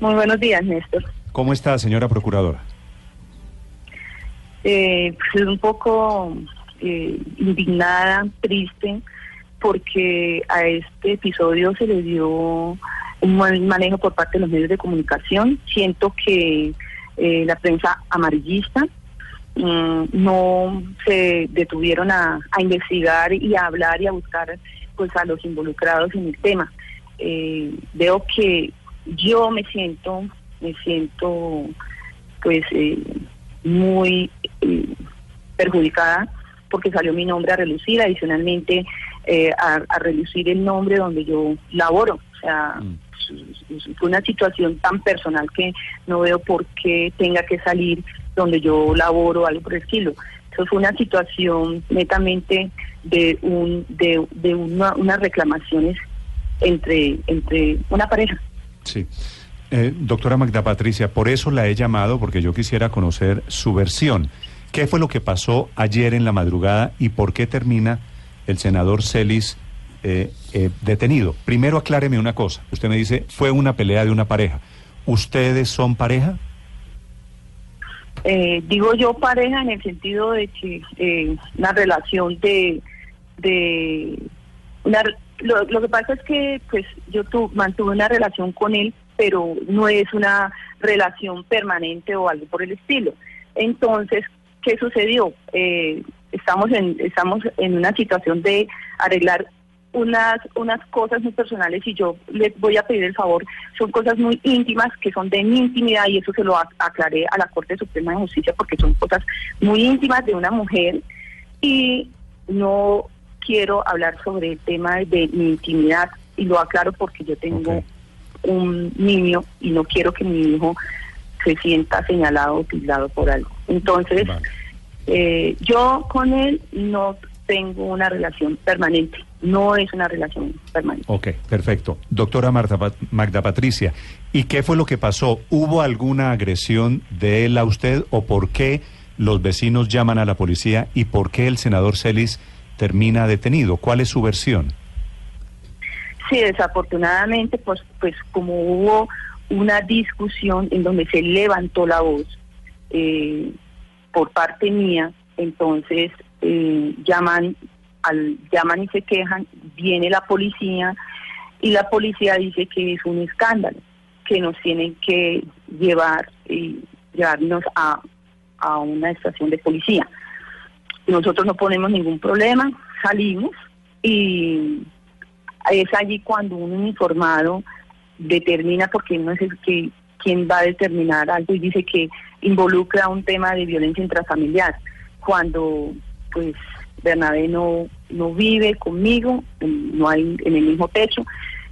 Muy buenos días, Néstor. ¿Cómo está, señora procuradora? Eh, pues un poco eh, indignada, triste, porque a este episodio se le dio un mal manejo por parte de los medios de comunicación. Siento que eh, la prensa amarillista mm, no se detuvieron a, a investigar y a hablar y a buscar pues a los involucrados en el tema. Eh, veo que yo me siento, me siento pues eh, muy eh, perjudicada porque salió mi nombre a relucir, adicionalmente eh, a, a relucir el nombre donde yo laboro. O sea, fue una situación tan personal que no veo por qué tenga que salir donde yo laboro, algo por el estilo. Eso fue una situación netamente de un de, de una- unas reclamaciones entre entre una pareja. Sí. Eh, doctora Magda Patricia, por eso la he llamado, porque yo quisiera conocer su versión. ¿Qué fue lo que pasó ayer en la madrugada y por qué termina el senador Celis eh, eh, detenido? Primero acláreme una cosa. Usted me dice, fue una pelea de una pareja. ¿Ustedes son pareja? Eh, digo yo pareja en el sentido de que eh, una relación de de una, lo, lo que pasa es que pues yo tu, mantuve una relación con él pero no es una relación permanente o algo por el estilo. Entonces qué sucedió Eh, estamos en estamos en una situación de arreglar unas unas cosas muy personales y yo les voy a pedir el favor. Son cosas muy íntimas que son de mi intimidad y eso se lo ac- aclaré a la Corte Suprema de Justicia porque son cosas muy íntimas de una mujer y no quiero hablar sobre el tema de mi intimidad y lo aclaro porque yo tengo un niño y no quiero que mi hijo se sienta señalado o tildado por algo entonces Vale. eh, yo con él no tengo una relación permanente, no es una relación permanente. Ok, perfecto. Doctora Marta Magda Patricia, ¿y qué fue lo que pasó? ¿Hubo alguna agresión de él a usted o por qué los vecinos llaman a la policía y por qué el senador Celis termina detenido? ¿Cuál es su versión? Sí, desafortunadamente, pues, pues como hubo una discusión en donde se levantó la voz eh, por parte mía, entonces eh, llaman al llaman y se quejan, viene la policía y la policía dice que es un escándalo, que nos tienen que llevar llevarnos a, a una estación de policía. Nosotros no ponemos ningún problema, salimos y es allí cuando un uniformado determina, porque no es el que quien va a determinar algo y dice que involucra un tema de violencia intrafamiliar, cuando pues Bernabé no, no vive conmigo, no hay en el mismo techo,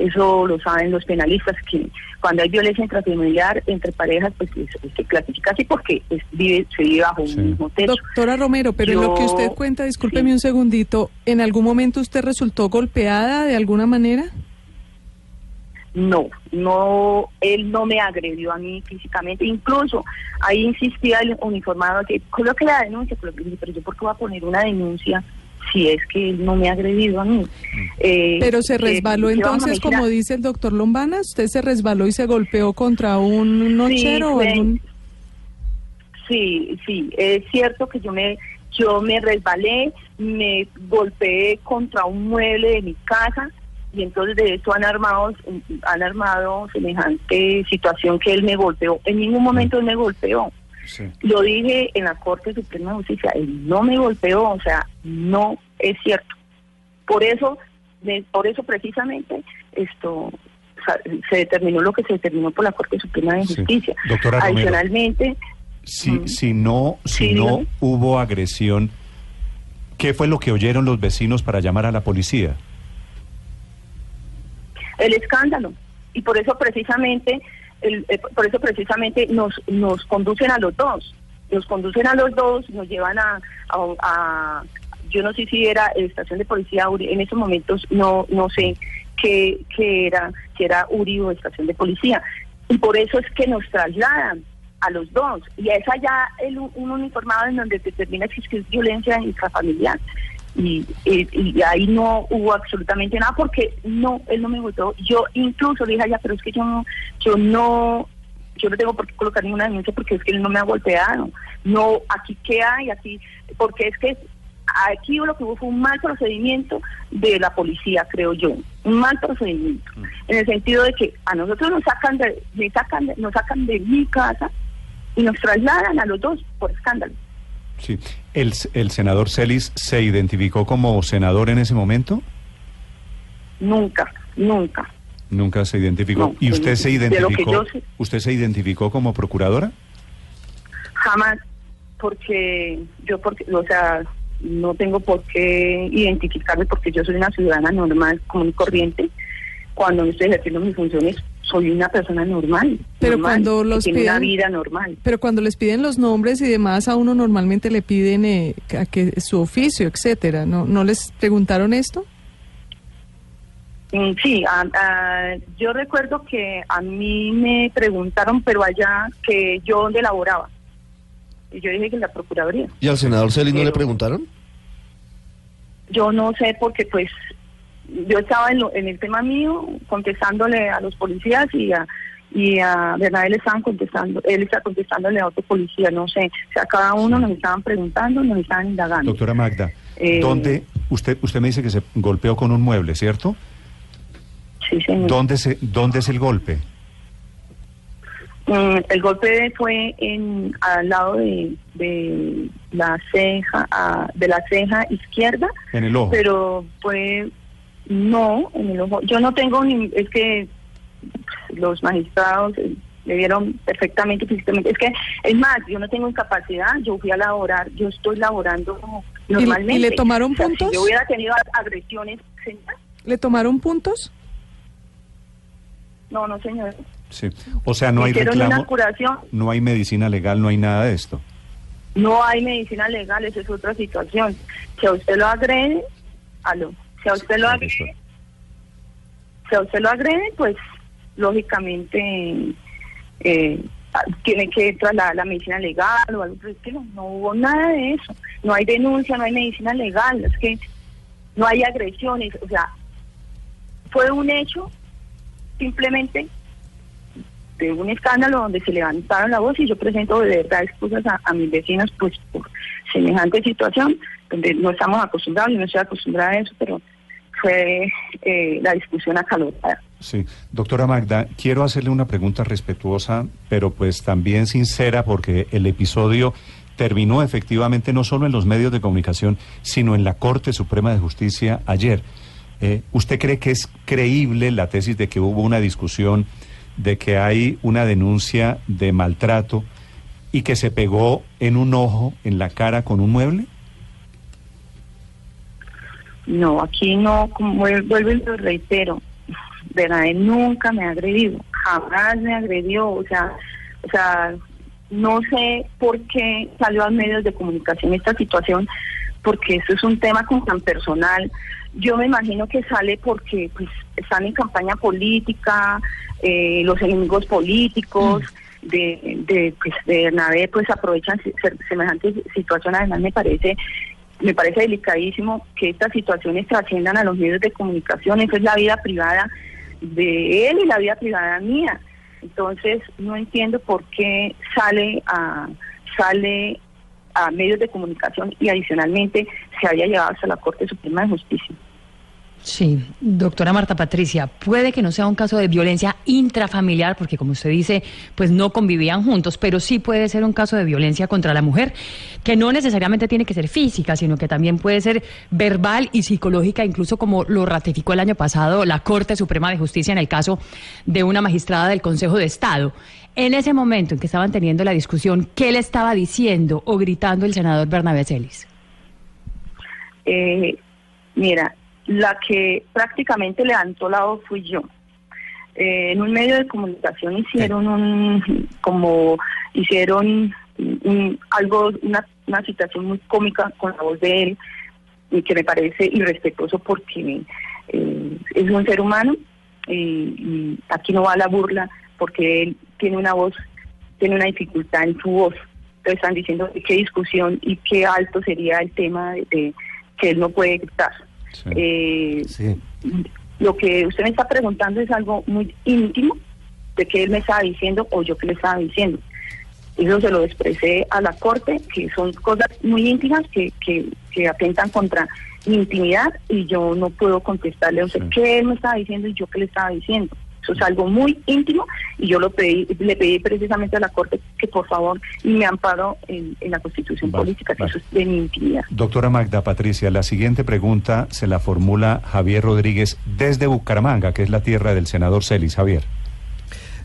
eso lo saben los penalistas, que cuando hay violencia intrafamiliar entre parejas, pues es- se clasifica así porque es- vive, se vive bajo Sí. un mismo techo. Doctora Romero, pero en lo que usted cuenta, discúlpeme sí. un segundito, ¿en algún momento usted resultó golpeada de alguna manera? No, no, él no me agredió a mí físicamente. Incluso ahí insistía el uniformado que coloque la denuncia, pero yo dije, pero yo por qué voy a poner una denuncia si es que él no me ha agredido a mí. Eh, Pero se que- resbaló entonces, como dice el doctor Lombana, ¿usted se resbaló y se golpeó contra un nochero o fue- algún... Sí, sí, es cierto que yo me yo me resbalé, me golpeé contra un mueble de mi casa y entonces de eso han armado han armado semejante situación que él me golpeó. En ningún momento él me golpeó. Sí. Lo dije en la Corte Suprema de Justicia, él no me golpeó, o sea, no es cierto. Por eso, de- por eso precisamente esto se determinó lo que se determinó por la Corte Suprema de Sí. Justicia. Doctora. Adicionalmente, Si, Mm. si no, si Sí, no hubo agresión, ¿qué fue lo que oyeron los vecinos para llamar a la policía? el escándalo. Y por eso precisamente, el, eh, por eso precisamente nos, nos conducen a los dos. Nos conducen a los dos, nos llevan a, a, yo no sé si era estación de policía Uri, en esos momentos no, no sé qué, qué era, si era Uri o estación de policía. Y por eso es que nos trasladan a los dos. Y es allá el, un uniformado en donde determina si es es violencia intrafamiliar. Y, y, y ahí no hubo absolutamente nada porque no, él no me votó. Yo incluso le dije allá, pero es que yo no, yo no, yo no tengo por qué colocar ninguna denuncia porque es que él no me ha golpeado. No, aquí qué hay, aquí, porque es que aquí lo que hubo fue un mal procedimiento de la policía, creo yo, un mal procedimiento, en el sentido de que a nosotros nos sacan de, me sacan de- nos sacan de mi casa y nos trasladan a los dos por escándalo. Sí. ¿El, el senador Celis se identificó como senador en ese momento? Nunca, nunca. Nunca se identificó. No, ¿Y usted se identificó? sé. ¿Usted se identificó como procuradora? Jamás, porque yo, porque, o sea, no tengo por qué identificarme porque yo soy una ciudadana normal, común y corriente. Cuando estoy ejerciendo mis funciones, soy una persona normal. Pero normal, cuando que los tiene una piden- vida normal. Pero cuando les piden los nombres y demás, a uno normalmente le piden eh, a que su oficio, etcétera. ¿No, ¿No les preguntaron esto? Mm, Sí, a- a- yo recuerdo que a mí me preguntaron, pero allá que yo dónde laboraba. Y yo dije que en la Procuraduría. ¿Y al senador Celis no le preguntaron? Yo no sé porque pues yo estaba en, lo- en el tema mío contestándole a los policías y a y a Bernabé le estaban contestando, él está contestándole a otro policía, no sé, o sea, cada uno nos estaban preguntando, nos estaban indagando. Doctora Magda, Eh, ¿dónde usted usted me dice que se golpeó con un mueble, ¿cierto? Sí, señor. ¿Dónde se dónde es el golpe? Mm, el golpe fue en al lado de, de la ceja, ah, de la ceja izquierda, En el ojo. pero fue no en el ojo. Yo no tengo ni es que los magistrados eh, le vieron perfectamente físicamente. Es que es más, yo no tengo incapacidad. Yo fui a laborar, yo estoy laborando y normalmente. le tomaron O sea, puntos? Si yo hubiera tenido agresiones, ¿Le tomaron puntos? no, no, señor. Sí. O sea, no hay Hicieron una reclamo, curación. no hay medicina legal, no hay nada de esto. No hay medicina legal, esa es otra situación. Si a usted lo agrede, aló, si a usted lo agrede, si a usted lo agrede, pues lógicamente eh, tiene que trasladar la medicina legal o algo, pero es que no, no hubo nada de eso. No hay denuncia, no hay medicina legal, es que no hay agresiones, o sea, fue un hecho simplemente de un escándalo donde se levantaron la voz y yo presento de verdad excusas a, a mis vecinos pues por semejante situación donde no estamos acostumbrados, yo no estoy acostumbrada a eso, pero fue eh, la discusión acalorada. Sí, doctora Magda, quiero hacerle una pregunta respetuosa, pero pues también sincera, porque el episodio terminó efectivamente no solo en los medios de comunicación, sino en la Corte Suprema de Justicia ayer. Eh, ¿Usted cree que es creíble la tesis de que hubo una discusión, de que hay una denuncia de maltrato y que se pegó en un ojo, en la cara con un mueble? No, aquí no, como vuel- vuelvo y lo reitero, él nunca me ha agredido, jamás me agredió, o sea, o sea, no sé por qué salió a medios de comunicación esta situación, porque esto es un tema como tan personal. Yo me imagino que sale porque pues están en campaña política, eh, los enemigos políticos de, de, pues, de Bernabé pues aprovechan se- se- semejantes situaciones. Además me parece me parece delicadísimo que estas situaciones trasciendan a los medios de comunicación. Esa es la vida privada de él y la vida privada mía. Entonces no entiendo por qué sale a sale a medios de comunicación y adicionalmente se había llevado hasta la Corte Suprema de Justicia. Sí, doctora Marta Patricia, puede que no sea un caso de violencia intrafamiliar, porque como usted dice, pues no convivían juntos, pero sí puede ser un caso de violencia contra la mujer, que no necesariamente tiene que ser física, sino que también puede ser verbal y psicológica, incluso como lo ratificó el año pasado la Corte Suprema de Justicia en el caso de una magistrada del Consejo de Estado. En ese momento en que estaban teniendo la discusión, ¿qué le estaba diciendo o gritando el senador Bernabé Celis? Eh, mira, la que prácticamente levantó la voz fui yo. eh, en un medio de comunicación hicieron un, como hicieron un- algo, una, una situación muy cómica con la voz de él, y que me parece irrespetuoso porque eh, es un ser humano y, y aquí no va la burla porque él tiene una voz, tiene una dificultad en su voz. Entonces están diciendo qué discusión y qué alto sería el tema de, de que él no puede gritar. Sí. Eh, Sí. lo que usted me está preguntando es algo muy íntimo de que él me estaba diciendo o yo que le estaba diciendo. Eso se lo expresé a la corte, que son cosas muy íntimas que, que, que atentan contra mi intimidad y yo no puedo contestarle a usted Sí. qué él me estaba diciendo y yo qué le estaba diciendo. Eso es algo muy íntimo y yo lo pedí, le pedí precisamente a la corte que por favor me amparo en, en la constitución Vale, política, que vale. eso es de mi intimidad. Doctora Magda Patricia, la siguiente pregunta se la formula Javier Rodríguez desde Bucaramanga, que es la tierra del senador Celis. Javier.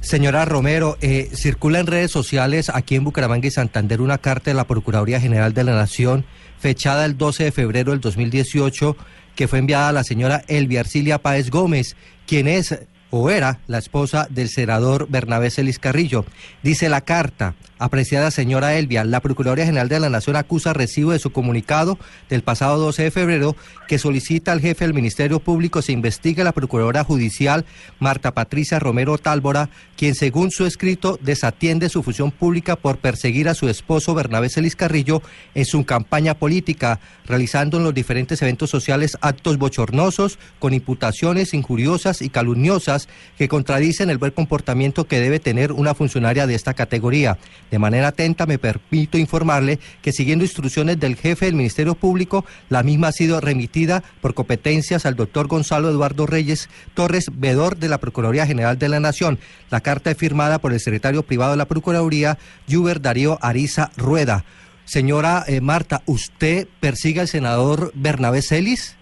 Señora Romero, eh, circula en redes sociales aquí en Bucaramanga y Santander una carta de la Procuraduría General de la Nación fechada el 12 de febrero del 2018 que fue enviada a la señora Elvia Arcilia Páez Gómez, quien es o era la esposa del senador Bernabé Celis Carrillo. Dice la carta, apreciada señora Elvia, la Procuraduría General de la Nación acusa recibo de su comunicado del pasado 12 de febrero que solicita al jefe del Ministerio Público se investigue la Procuradora Judicial Marta Patricia Romero Tálvora, quien según su escrito desatiende su función pública por perseguir a su esposo Bernabé Celis Carrillo en su campaña política, realizando en los diferentes eventos sociales actos bochornosos con imputaciones injuriosas y calumniosas que contradicen el buen comportamiento que debe tener una funcionaria de esta categoría. De manera atenta me permito informarle que siguiendo instrucciones del jefe del Ministerio Público, la misma ha sido remitida por competencias al doctor Gonzalo Eduardo Reyes Torres, vedor de la Procuraduría General de la Nación. La carta es firmada por el secretario privado de la Procuraduría, Yuber Darío Ariza Rueda. Señora eh, Marta, ¿usted persigue al senador Bernabé Celis?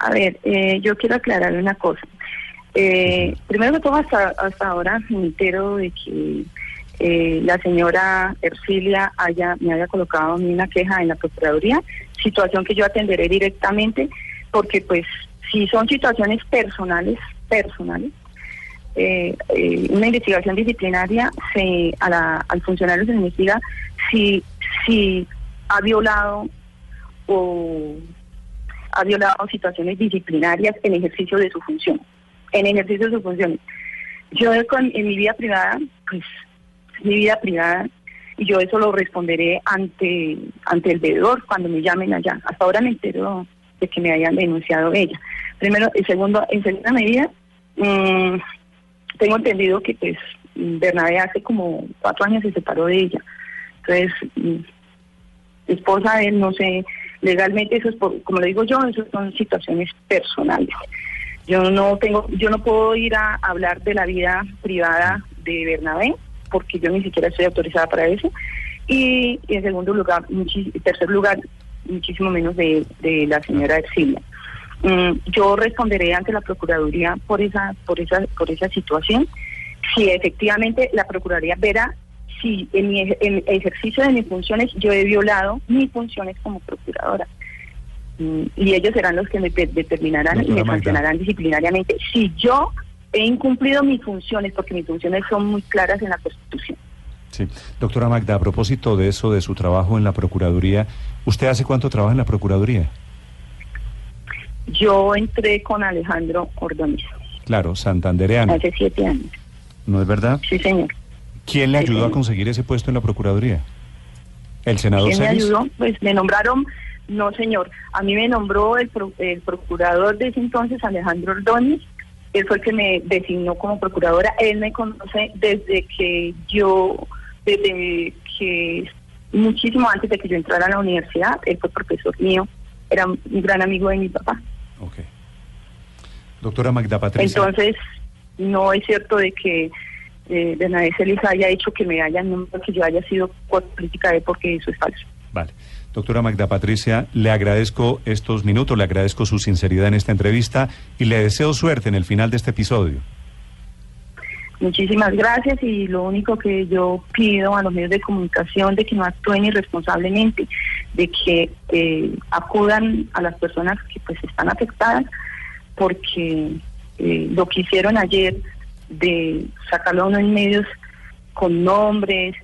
A ver, eh, yo quiero aclarar una cosa. Eh, primero que todo, hasta, hasta ahora me entero de que eh, la señora Ercilia haya, me haya colocado una queja en la Procuraduría, situación que yo atenderé directamente, porque pues si son situaciones personales, personales, eh, eh, una investigación disciplinaria se, a la, al funcionario se investiga si, si ha violado o ha violado situaciones disciplinarias en ejercicio de su función, en ejercicio de sus funciones. Yo en mi vida privada, pues mi vida privada, y yo eso lo responderé ante ante el veedor cuando me llamen allá. Hasta ahora me entero de que me hayan denunciado ella. Primero, y segundo, en segunda medida, mm, tengo entendido que pues Bernabé hace como cuatro años se separó de ella. Entonces, mm, esposa él, no sé, legalmente eso es por, como le digo yo, eso son situaciones personales. Yo no tengo, yo no puedo ir a hablar de la vida privada de Bernabé, porque yo ni siquiera estoy autorizada para eso. Y, y en segundo lugar, muchi- tercer lugar, muchísimo menos de, de la señora Ercilia. Mm, yo responderé ante la Procuraduría por esa, por esa, por esa situación. Si efectivamente la Procuraduría verá si en mi en ejercicio de mis funciones yo he violado mis funciones como procuradora. Mm, Y ellos serán los que me de- determinarán y Doctora me Magda. sancionarán disciplinariamente si yo he incumplido mis funciones, porque mis funciones son muy claras en la Constitución. Sí. Doctora Magda, a propósito de eso, de su trabajo en la Procuraduría, ¿usted hace cuánto trabaja en la Procuraduría? Yo entré con Alejandro Ordóñez Claro, santandereano, hace siete años. ¿no es verdad? Sí, señor. ¿Quién le Sí, ayudó a conseguir ese puesto en la Procuraduría? ¿El senador ¿Quién me ayudó? Pues me nombraron, no señor, a mí me nombró el, pro- el procurador de ese entonces, Alejandro Ordóñez, él fue el que me designó como procuradora, él me conoce desde que yo, desde que muchísimo antes de que yo entrara a la universidad, él fue profesor mío, era un gran amigo de mi papá. Ok. Doctora Magda Patricia. Entonces, no es cierto de que eh, Bernabé Celis haya hecho que me hayan que yo haya sido política de porque eso es falso. Vale. Doctora Magda Patricia, le agradezco estos minutos, le agradezco su sinceridad en esta entrevista y le deseo suerte en el final de este episodio. Muchísimas gracias y lo único que yo pido a los medios de comunicación de que no actúen irresponsablemente, de que eh, acudan a las personas que pues están afectadas porque eh, lo que hicieron ayer de sacarlo a uno en medios con nombres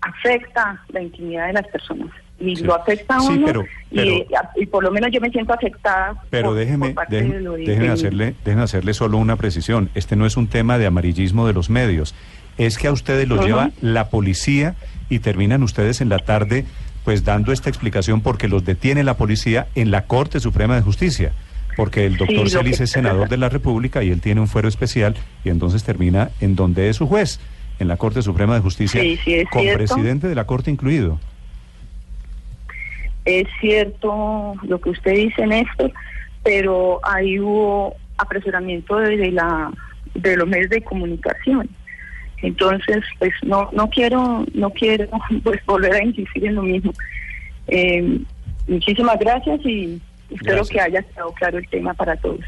afecta la intimidad de las personas y Sí. lo afecta a Sí, uno pero- y, y por lo menos yo me siento afectada Pero por- déjeme, por parte déjeme, de lo de- déjeme hacerle, déjeme hacerle solo una precisión. Este no es un tema de amarillismo de los medios. Es que a ustedes los Ujú. lleva la policía y terminan ustedes en la tarde pues dando esta explicación porque los detiene la policía en la Corte Suprema de Justicia. Porque el doctor Celis que- es senador de la República y él tiene un fuero especial y entonces termina en donde es su juez, en la Corte Suprema de Justicia, Sí, sí, con cierto. presidente de la Corte incluido. Es cierto lo que usted dice, Néstor, pero ahí hubo apresuramiento de, la de los medios de comunicación. Entonces, pues no no quiero no quiero pues volver a insistir en lo mismo. Eh, muchísimas gracias y espero Gracias. que haya quedado claro el tema para todos.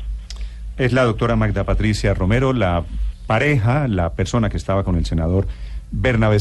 Es la doctora Magda Patricia Romero, la pareja, la persona que estaba con el senador Bernabé.